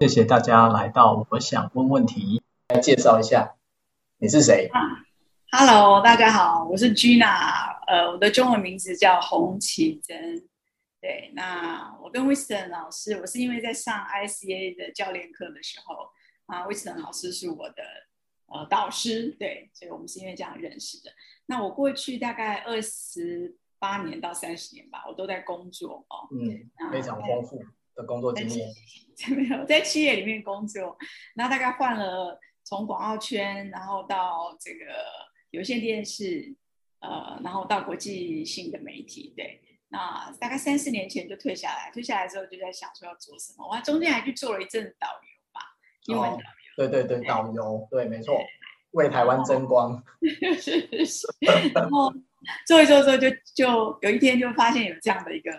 谢谢大家来到，我想问问题，来介绍一下，你是谁？，Hello，大家好，我是 Gina，呃，我的中文名字叫洪启珍。对，那我跟 Winston 老师，我是因为在上 ICA 的教练课的时候，啊，Winston 老师是我的呃导师，对，所以我们是因为这样认识的。那我过去大概二十八年到三十年吧，我都在工作哦，嗯，非常丰富的工作经验。没有在企业里面工作，然后大概换了从广告圈，然后到这个有线电视，呃，然后到国际性的媒体，对。那大概三四年前就退下来，退下来之后就在想说要做什么。我还中间还去做了一阵导游吧，英文导游。对对，对，导游，对，没错，为台湾争光。是是。然后做一做做，就就有一天就发现有这样的一个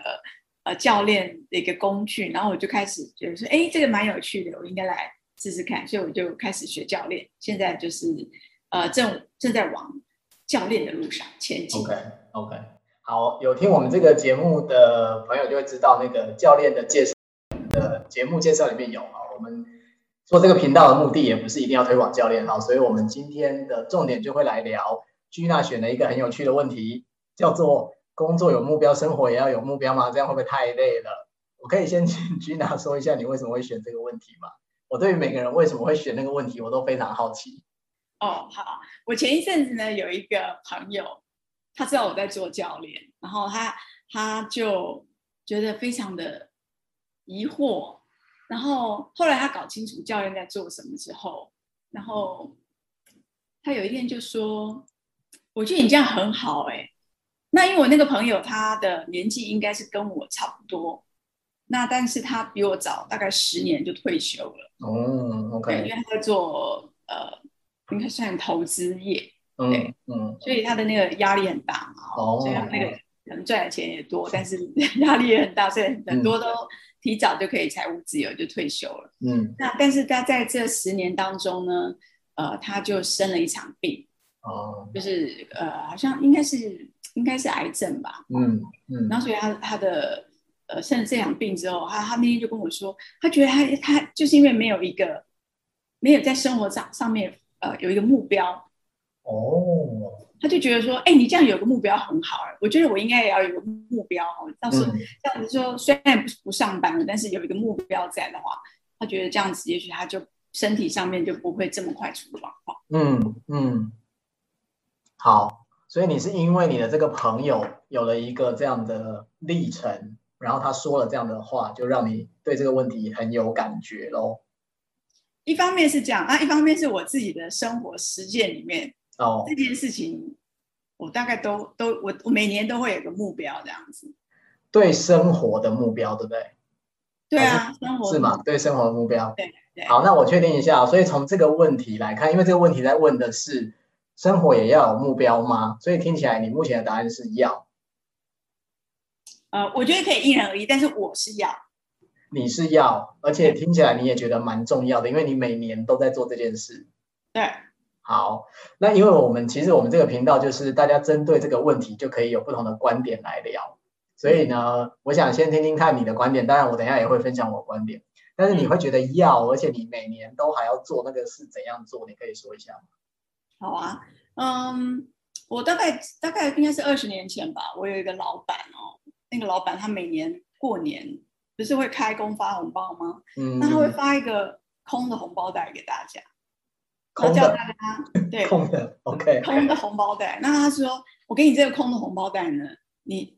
呃教练的一个工具，然后我就开始觉得说，哎，这个蛮有趣的，我应该来试试看，所以我就开始学教练。现在就是呃正正在往教练的路上前进。OK OK。好，有听我们这个节目的朋友就会知道，那个教练的介绍的节目介绍里面有啊。我们做这个频道的目的也不是一定要推广教练哈，所以我们今天的重点就会来聊。Gina 选了一个很有趣的问题，叫做“工作有目标，生活也要有目标吗？这样会不会太累了？”我可以先请 Gina 说一下你为什么会选这个问题吗？我对于每个人为什么会选那个问题，我都非常好奇。哦，好，我前一阵子呢有一个朋友。他知道我在做教练，然后他他就觉得非常的疑惑，然后后来他搞清楚教练在做什么之后，然后他有一天就说：“我觉得你这样很好哎。”那因为我那个朋友他的年纪应该是跟我差不多，那但是他比我早大概十年就退休了。哦，OK，因为他在做呃，应该算投资业。对，嗯，所以他的那个压力很大嘛，哦，所以他那个可能赚的钱也多，但是 压力也很大，所以很多都提早就可以财务自由就退休了。嗯，那但是他在这十年当中呢，呃，他就生了一场病，哦，就是呃，好像应该是应该是癌症吧，嗯嗯，然后所以他他的呃生了这场病之后，他他那天就跟我说，他觉得他他就是因为没有一个没有在生活上上面呃有一个目标。哦，他就觉得说，哎、欸，你这样有个目标很好，我觉得我应该也要有个目标哦。到时候这样子说，虽然不不上班了，但是有一个目标在的话，他觉得这样子，也许他就身体上面就不会这么快出状况。嗯嗯，好，所以你是因为你的这个朋友有了一个这样的历程，然后他说了这样的话，就让你对这个问题很有感觉喽。一方面是这样，啊一方面是我自己的生活实践里面。哦，这件事情我大概都都我我每年都会有个目标这样子，对生活的目标对不对？对啊，生活是吗？对生活的目标。对对。好，那我确定一下，所以从这个问题来看，因为这个问题在问的是生活也要有目标吗？所以听起来你目前的答案是要。呃，我觉得可以因人而异，但是我是要。你是要，而且听起来你也觉得蛮重要的，因为你每年都在做这件事。对。好，那因为我们其实我们这个频道就是大家针对这个问题就可以有不同的观点来聊，所以呢，我想先听听看你的观点，当然我等一下也会分享我观点，但是你会觉得要，而且你每年都还要做那个是怎样做？你可以说一下吗？好啊，嗯，我大概大概应该是二十年前吧，我有一个老板哦，那个老板他每年过年不是会开工发红包吗？嗯，那他会发一个空的红包袋给大家。我叫大家对空的，OK，空的红包袋。那他说：“我给你这个空的红包袋呢，你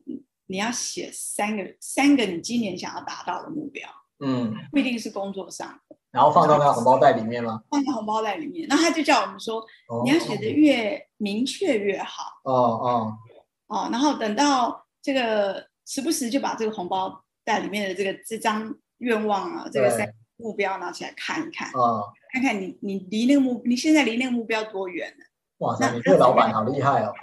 你要写三个三个你今年想要达到的目标，嗯，不一定是工作上，然后放到那个红包袋里面吗？放在红包袋里面。那他就叫我们说，哦、你要写的越明确越好。哦哦哦，然后等到这个时不时就把这个红包袋里面的这个这张愿望啊，这个三个目标拿起来看一看。哦。看看你，你离那个目，你现在离那个目标多远了？哇塞，你这个老板好厉害哦！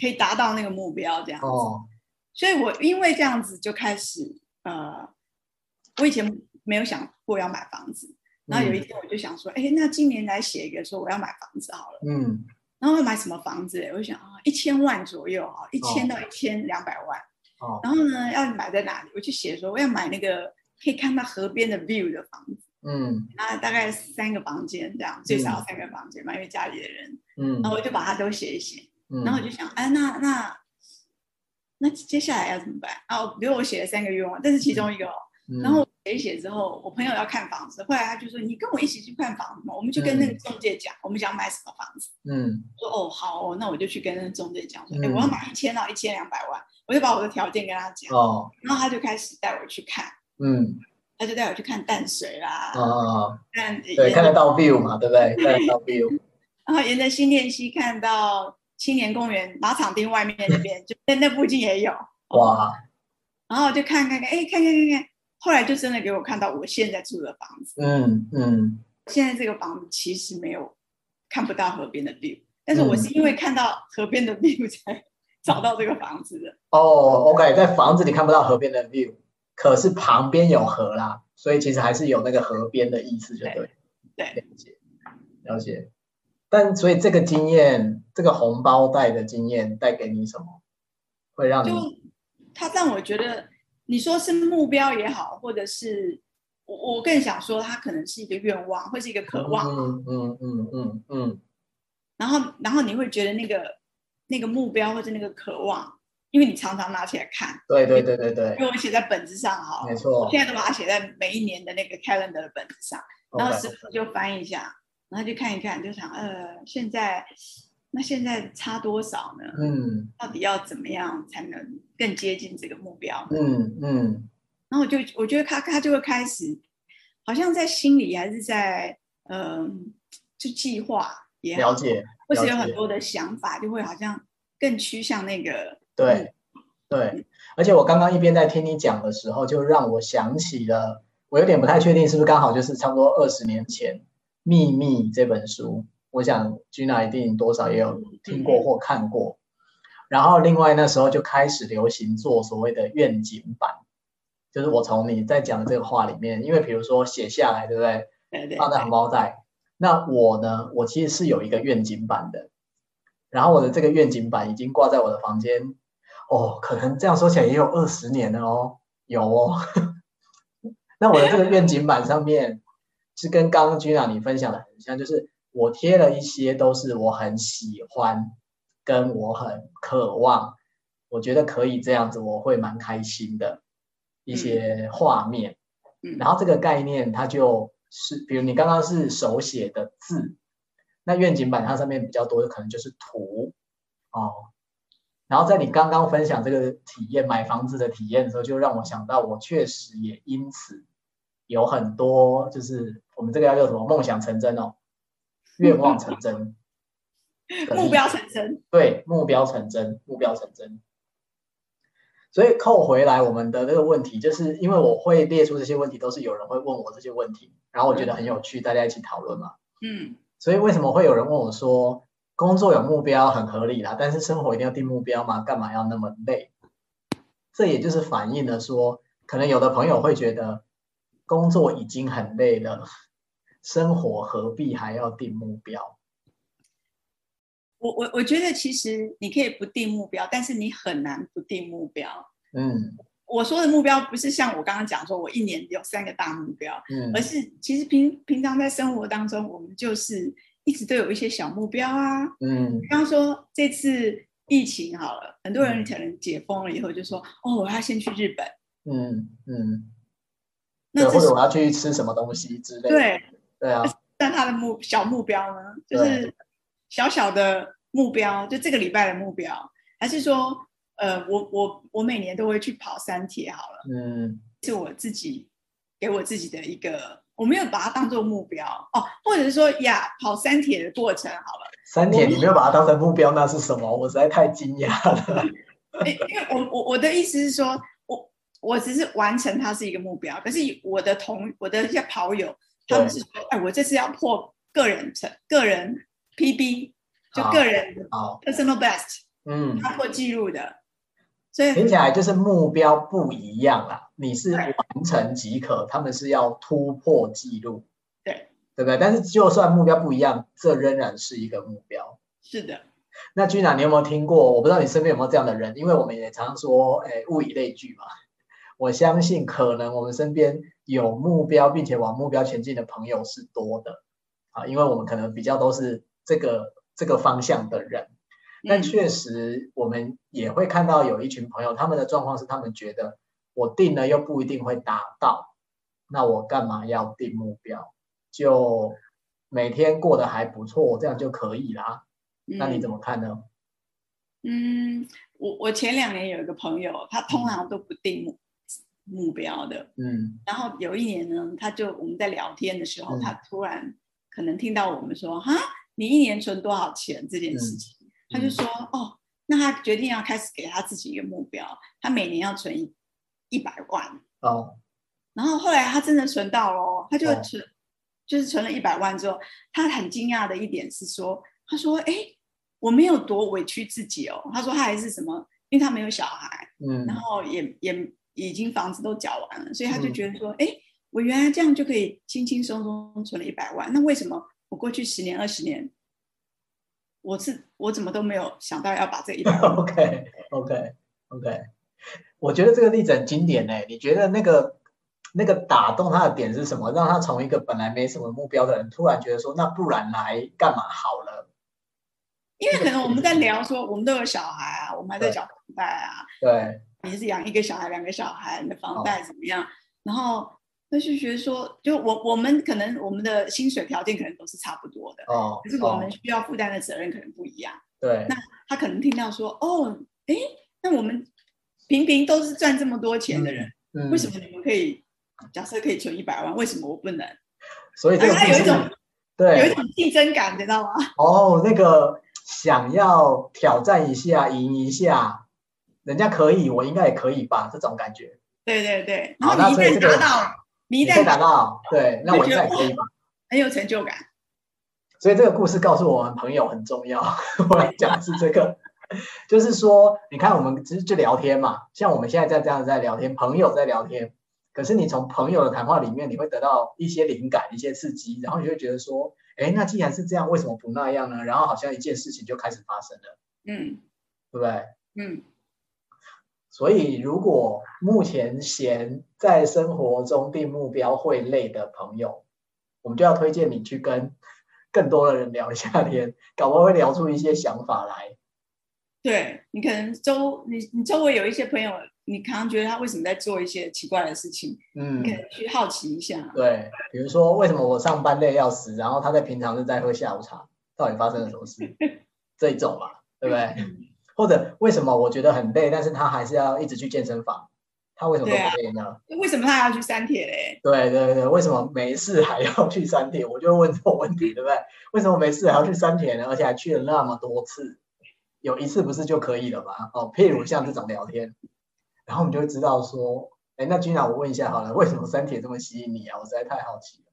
可以达到那个目标这样子。哦，所以我因为这样子就开始，呃，我以前没有想过要买房子，然后有一天我就想说，哎、嗯，那今年来写一个说我要买房子好了。嗯，然后要买什么房子？我就想啊，一千万左右啊，一千到一千两百万。哦。然后呢，要买在哪里？我就写说我要买那个可以看到河边的 view 的房子。嗯。那，大概三个房间这样，最少三个房间嘛，嗯、因为家里的人。嗯。然后我就把它都写一写。嗯。然后我就想，哎，那那那接下来要怎么办？啊，比如我写了三个愿望，这是其中一个。嗯、然后。写一写之后，我朋友要看房子，后来他就说：“你跟我一起去看房子嘛，我们就跟那个中介讲，嗯、我们想买什么房子。”嗯，说：“哦，好哦，那我就去跟那个中介讲说，哎、嗯，我要买一千到一千两百万，我就把我的条件跟他讲。哦，然后他就开始带我去看，嗯，他就带我去看淡水啦，哦，看对，看得到 view 嘛，对不对？看得到 view。然后沿着新店溪看到青年公园马场町外面那边，就在那附近也有。哇，然后就看看看，哎，看看看看。”后来就真的给我看到我现在住的房子，嗯嗯，现在这个房子其实没有看不到河边的 view，但是我是因为看到河边的 view 才找到这个房子的。哦，OK，在房子里看不到河边的 view，可是旁边有河啦，所以其实还是有那个河边的意思，就对。对，了解，了解。但所以这个经验，这个红包袋的经验带给你什么？会让你？就它让我觉得。你说是目标也好，或者是我我更想说，它可能是一个愿望，或是一个渴望。嗯嗯嗯嗯嗯。然后然后你会觉得那个那个目标或者那个渴望，因为你常常拿起来看。对对对对对。因为我写在本子上哈。没错。我现在都把它写在每一年的那个 calendar 的本子上，然后时不时就翻一下，然后就看一看，就想呃现在。那现在差多少呢？嗯，到底要怎么样才能更接近这个目标？嗯嗯。然后我就我觉得他他就会开始，好像在心里还是在嗯、呃，就计划也好，了解，或是有很多的想法，就会好像更趋向那个。对对，而且我刚刚一边在听你讲的时候，就让我想起了，我有点不太确定是不是刚好就是差不多二十年前《秘密》这本书。我想 Gina 一定多少也有听过或看过，然后另外那时候就开始流行做所谓的愿景版，就是我从你在讲的这个话里面，因为比如说写下来，对不对。放在红包袋。那我呢？我其实是有一个愿景版的，然后我的这个愿景版已经挂在我的房间，哦，可能这样说起来也有二十年了哦，有哦。那我的这个愿景板上面是跟刚刚 Gina 你分享的很像，就是。我贴了一些都是我很喜欢，跟我很渴望，我觉得可以这样子，我会蛮开心的一些画面。嗯，然后这个概念它就是，比如你刚刚是手写的字，那愿景板它上面比较多的可能就是图哦。然后在你刚刚分享这个体验买房子的体验的时候，就让我想到我确实也因此有很多，就是我们这个要叫什么梦想成真哦。愿望成真，目标成真，对，目标成真，目标成真。所以扣回来，我们的这个问题，就是因为我会列出这些问题，都是有人会问我这些问题，然后我觉得很有趣，大家一起讨论嘛。嗯。所以为什么会有人问我说，工作有目标很合理啦，但是生活一定要定目标吗？干嘛要那么累？这也就是反映了说，可能有的朋友会觉得工作已经很累了。生活何必还要定目标？我我我觉得其实你可以不定目标，但是你很难不定目标。嗯，我说的目标不是像我刚刚讲说，我一年有三个大目标，嗯，而是其实平平常在生活当中，我们就是一直都有一些小目标啊。嗯，比方说这次疫情好了，很多人可能解封了以后就说，哦，我要先去日本。嗯嗯，那或者我要去吃什么东西之类的。对。对啊，但他的目小目标呢，就是小小的目标，就这个礼拜的目标，还是说，呃，我我我每年都会去跑三铁好了，嗯，是我自己给我自己的一个，我没有把它当做目标哦，或者是说呀，跑三铁的过程好了，三铁你没有把它当成目标，那是什么？我实在太惊讶了。因为我我我的意思是说，我我只是完成它是一个目标，可是我的同我的一些跑友。他们是说，哎，我这次要破个人成个人 PB，就个人 personal best，嗯，要破纪录的，所以听起来就是目标不一样啦。你是完成即可，他们是要突破记录，对，对不对？但是就算目标不一样，这仍然是一个目标。是的。那 Gina，你有没有听过？我不知道你身边有没有这样的人，因为我们也常常说，哎，物以类聚嘛。我相信，可能我们身边有目标并且往目标前进的朋友是多的啊，因为我们可能比较都是这个这个方向的人。但确实，我们也会看到有一群朋友，他们的状况是，他们觉得我定了又不一定会达到，那我干嘛要定目标？就每天过得还不错，这样就可以啦。那你怎么看呢？嗯，我我前两年有一个朋友，他通常都不定目目标的。嗯。然后有一年呢，他就我们在聊天的时候，嗯、他突然可能听到我们说：“哈，你一年存多少钱？”这件事情。嗯他就说：“哦，那他决定要开始给他自己一个目标，他每年要存一一百万。哦，然后后来他真的存到了，他就存，哦、就是存了一百万之后，他很惊讶的一点是说，他说：‘哎，我没有多委屈自己哦。’他说他还是什么，因为他没有小孩，嗯，然后也也已经房子都缴完了，所以他就觉得说：‘哎、嗯，我原来这样就可以轻轻松松存了一百万，那为什么我过去十年二十年？’我是我怎么都没有想到要把这一 百 OK OK OK，我觉得这个例子很经典呢。你觉得那个那个打动他的点是什么？让他从一个本来没什么目标的人，突然觉得说，那不然来干嘛好了？因为可能我们在聊说，我们都有小孩啊，我们还在缴房贷啊。对，你是养一个小孩，两个小孩，你的房贷怎么样？哦、然后。那是觉得说，就我我们可能我们的薪水条件可能都是差不多的，哦，可是我们需要负担的责任可能不一样。对，那他可能听到说，哦，哎，那我们平平都是赚这么多钱的人，嗯嗯、为什么你们可以假设可以存一百万，为什么我不能？所以这个他有一种对有一种竞争感，你知道吗？哦，那个想要挑战一下，赢一下，人家可以，我应该也可以吧？这种感觉。对对对，然后你一旦达到。你可以达到，对，那我应该也可以吗？很有成就感。所以这个故事告诉我们，朋友很重要。我来讲的是这个，就是说，你看我们只是就聊天嘛，像我们现在在这样在聊天，朋友在聊天。可是你从朋友的谈话里面，你会得到一些灵感、一些刺激，然后你就会觉得说，哎，那既然是这样，为什么不那样呢？然后好像一件事情就开始发生了，嗯，对不对？嗯。所以，如果目前嫌在生活中定目标会累的朋友，我们就要推荐你去跟更多的人聊一下天，搞不好会聊出一些想法来。对，你可能周你你周围有一些朋友，你可能觉得他为什么在做一些奇怪的事情，嗯，你可能去好奇一下。对，比如说为什么我上班累要死，然后他在平常是在喝下午茶，到底发生了什么事？这一种嘛，对不对？或者为什么我觉得很累，但是他还是要一直去健身房？他为什么不累呢？啊、为什么他要去删帖嘞？对对对，为什么没事还要去删帖？我就问这种问题，对不对？为什么没事还要去删帖呢？而且还去了那么多次，有一次不是就可以了吗？哦，譬如像这种聊天，然后我们就会知道说，哎，那 Gina，我问一下好了，为什么删帖这么吸引你啊？我实在太好奇了。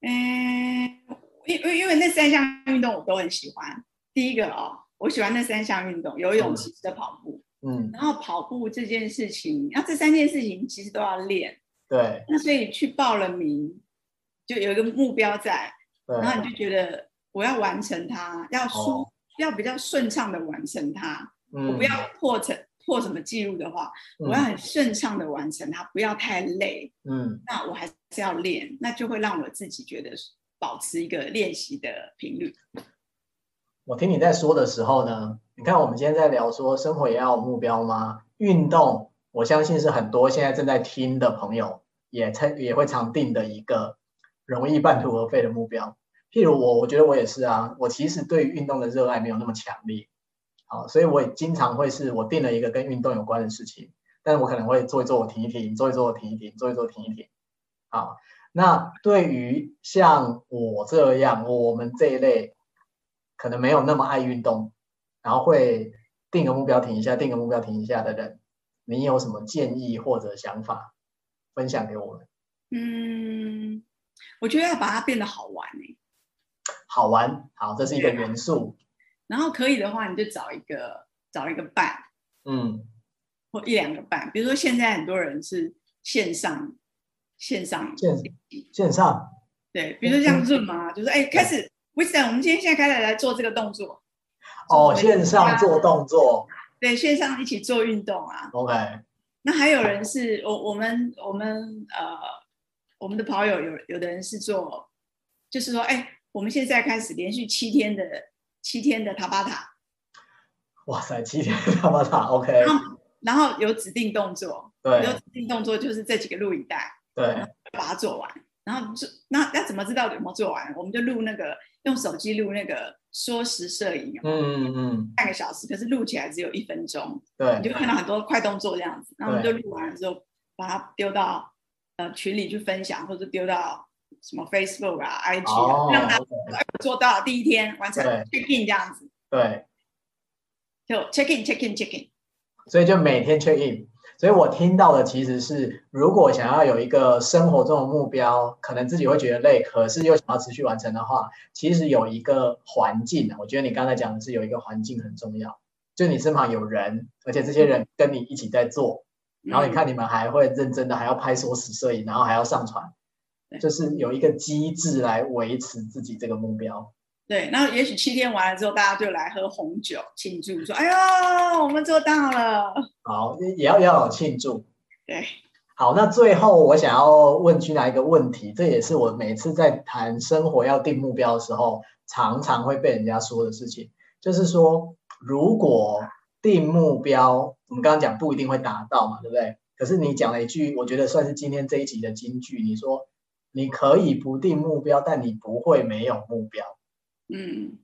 嗯，因为因为那三项运动我都很喜欢。第一个哦。我喜欢那三项运动：游泳、骑车、跑步。嗯，然后跑步这件事情，那这三件事情其实都要练。对。那所以去报了名，就有一个目标在，然后你就觉得我要完成它，要舒，哦、要比较顺畅的完成它。嗯。我不要破成破什么记录的话，嗯、我要很顺畅的完成它，不要太累。嗯。那我还是要练，那就会让我自己觉得保持一个练习的频率。我听你在说的时候呢，你看我们今天在聊说生活也要有目标吗？运动，我相信是很多现在正在听的朋友也常也会常定的一个容易半途而废的目标。譬如我，我觉得我也是啊，我其实对运动的热爱没有那么强烈，好，所以我也经常会是我定了一个跟运动有关的事情，但是我可能会做一做，我停一停，做一做，我停一停，做一做，停一停。好，那对于像我这样，我们这一类。可能没有那么爱运动，然后会定个目标停一下，定个目标停一下的人，你有什么建议或者想法分享给我们？嗯，我觉得要把它变得好玩哎，好玩，好，这是一个元素。然后可以的话，你就找一个找一个伴，嗯，或一两个伴。比如说现在很多人是线上线上线线上，对，比如说像 Zoom 嘛，就是哎开始。Wisdom，我们今天现在开始来做这个动作。哦，线上做动作。对，线上一起做运动啊。OK。那还有人是我我们我们呃我们的跑友有有的人是做，就是说，哎，我们现在开始连续七天的七天的塔巴塔。哇塞，七天的塔巴塔，OK。然后有指定动作，对，有指定动作就是这几个录影带，对，把它做完。然后就那要怎么知道有没有做完？我们就录那个用手机录那个缩时摄影，嗯嗯嗯，半个小时，可是录起来只有一分钟，对，你就看到很多快动作这样子。然后我们就录完了之后，把它丢到呃群里去分享，或者丢到什么 Facebook 啊、IG 啊，哦、让他做到第一天完成 check in 这样子。对，就 check in check in check in。所以就每天 check in，所以我听到的其实是，如果想要有一个生活中的目标，可能自己会觉得累，可是又想要持续完成的话，其实有一个环境，我觉得你刚才讲的是有一个环境很重要，就你身旁有人，而且这些人跟你一起在做，然后你看你们还会认真的还要拍缩时摄影，然后还要上传，就是有一个机制来维持自己这个目标。对，然后也许七天完了之后，大家就来喝红酒庆祝，说：“哎呀，我们做到了。”好，也要要有庆祝。对，好，那最后我想要问 Gina 一个问题，这也是我每次在谈生活要定目标的时候，常常会被人家说的事情，就是说，如果定目标，我们刚刚讲不一定会达到嘛，对不对？可是你讲了一句，我觉得算是今天这一集的金句，你说你可以不定目标，但你不会没有目标。嗯，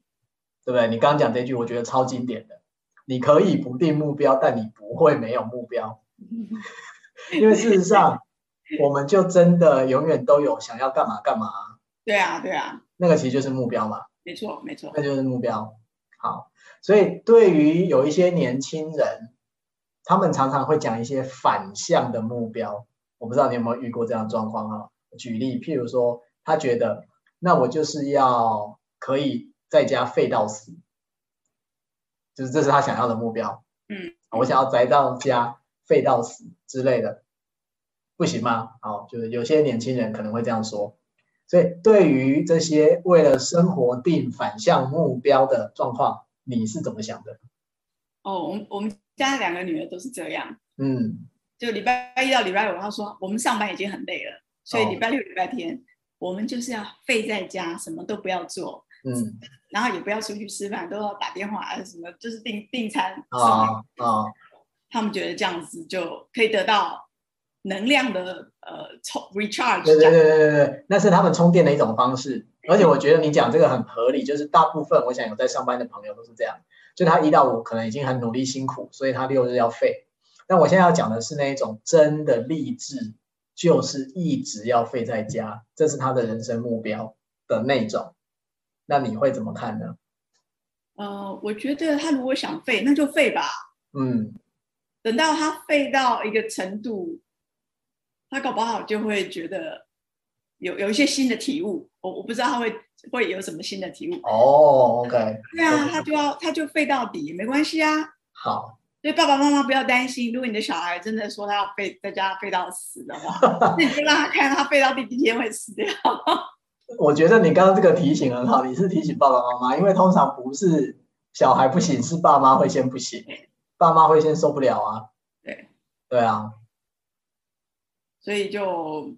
对不对？你刚刚讲这句，我觉得超经典的。你可以不定目标，但你不会没有目标。因为事实上，我们就真的永远都有想要干嘛干嘛。对啊，对啊。那个其实就是目标嘛。没错，没错。那就是目标。好，所以对于有一些年轻人，他们常常会讲一些反向的目标。我不知道你有没有遇过这样的状况啊？举例，譬如说，他觉得，那我就是要。可以在家废到死，就是这是他想要的目标。嗯，我想要宅到家废到死之类的，不行吗？好，就是有些年轻人可能会这样说。所以对于这些为了生活定反向目标的状况，你是怎么想的？哦，我们我们家两个女儿都是这样。嗯，就礼拜一到礼拜五，她说我们上班已经很累了，所以礼拜六、礼拜天、哦、我们就是要废在家，什么都不要做。嗯，然后也不要出去吃饭，都要打电话啊什么，就是订订餐啊啊。他们觉得这样子就可以得到能量的呃充 recharge。对对对对对，那是他们充电的一种方式。而且我觉得你讲这个很合理，就是大部分我想有在上班的朋友都是这样，就他一到五可能已经很努力辛苦，所以他六日要废。但我现在要讲的是那一种真的励志，就是一直要废在家，这是他的人生目标的那种。那你会怎么看呢？呃，我觉得他如果想废，那就废吧。嗯，等到他废到一个程度，他搞不好就会觉得有有一些新的体悟。我我不知道他会会有什么新的体悟。哦，OK。对啊，他就要他就废到底，没关系啊。好，所以爸爸妈妈不要担心，如果你的小孩真的说他要废在家废到死的话，那你就让他看他废到第几天会死掉。我觉得你刚刚这个提醒很好，你是提醒爸爸妈妈，因为通常不是小孩不行，是爸妈会先不行，爸妈会先受不了啊。对，对啊。所以就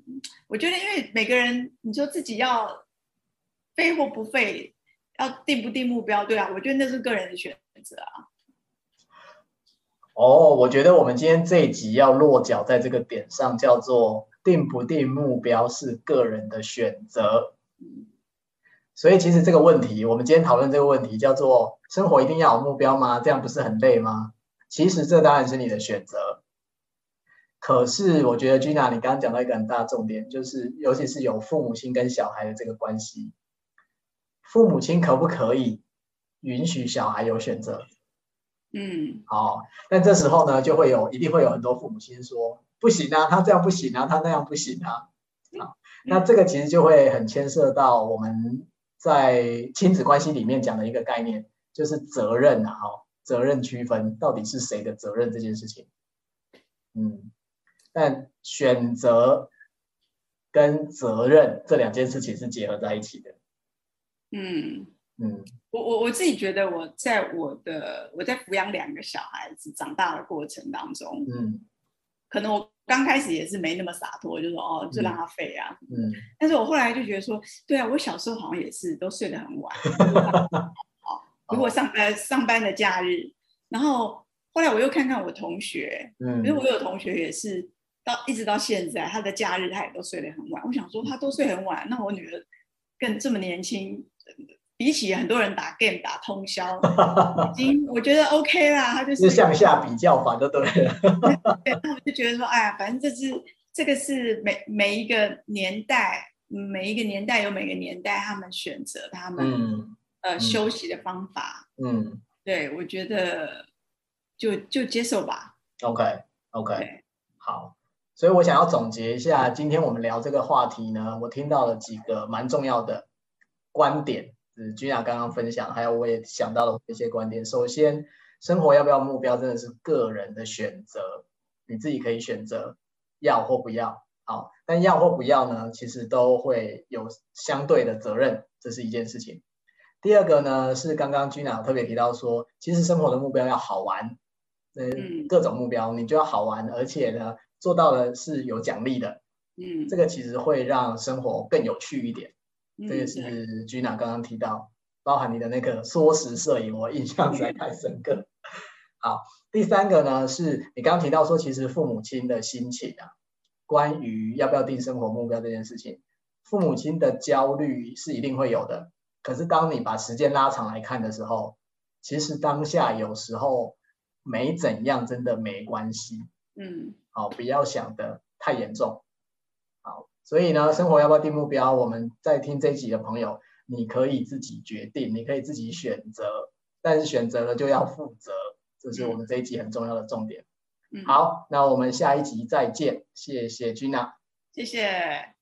我觉得，因为每个人，你说自己要废或不废，要定不定目标，对啊，我觉得那是个人的选择啊。哦，我觉得我们今天这一集要落脚在这个点上，叫做定不定目标是个人的选择。所以其实这个问题，我们今天讨论这个问题叫做生活一定要有目标吗？这样不是很累吗？其实这当然是你的选择。可是我觉得 Gina，你刚刚讲到一个很大的重点，就是尤其是有父母亲跟小孩的这个关系，父母亲可不可以允许小孩有选择？嗯，好，但这时候呢，就会有一定会有很多父母亲说不行啊，他这样不行啊，他那样不行啊。好，那这个其实就会很牵涉到我们在亲子关系里面讲的一个概念，就是责任啊，哈，责任区分到底是谁的责任这件事情。嗯，但选择跟责任这两件事情是结合在一起的。嗯，嗯，我我我自己觉得我在我的我在抚养两个小孩子长大的过程当中，嗯，可能我刚开始也是没那么洒脱，就说哦，就让他废啊，嗯，但是我后来就觉得说，对啊，我小时候好像也是都睡得很晚，如果上呃上班的假日，然后后来我又看看我同学，嗯，因为我有同学也是到一直到现在，他的假日他也都睡得很晚，我想说他都睡很晚，那我女儿更这么年轻。比起很多人打 game 打通宵，已经我觉得 OK 啦。他就是向下比较法就对了。对，那我就觉得说，哎呀，反正这是这个是每每一个年代，每一个年代有每个年代他们选择他们、嗯、呃休息的方法。嗯，对，我觉得就就接受吧。OK OK，好。所以我想要总结一下，今天我们聊这个话题呢，我听到了几个蛮重要的观点。是 Gina 刚刚分享，还有我也想到了一些观点。首先，生活要不要目标，真的是个人的选择，你自己可以选择要或不要。好，但要或不要呢，其实都会有相对的责任，这是一件事情。第二个呢，是刚刚 Gina 特别提到说，其实生活的目标要好玩，嗯，各种目标你就要好玩，而且呢，做到了是有奖励的，嗯，这个其实会让生活更有趣一点。这个是 Gina 刚刚提到，包含你的那个缩时摄影，我印象实在太深刻。好，第三个呢，是你刚刚提到说，其实父母亲的心情啊，关于要不要定生活目标这件事情，父母亲的焦虑是一定会有的。可是当你把时间拉长来看的时候，其实当下有时候没怎样，真的没关系。嗯，好，不要想的太严重。好。所以呢，生活要不要定目标？我们在听这一集的朋友，你可以自己决定，你可以自己选择，但是选择了就要负责，这是我们这一集很重要的重点。嗯，好，那我们下一集再见，谢谢 Gina，谢谢。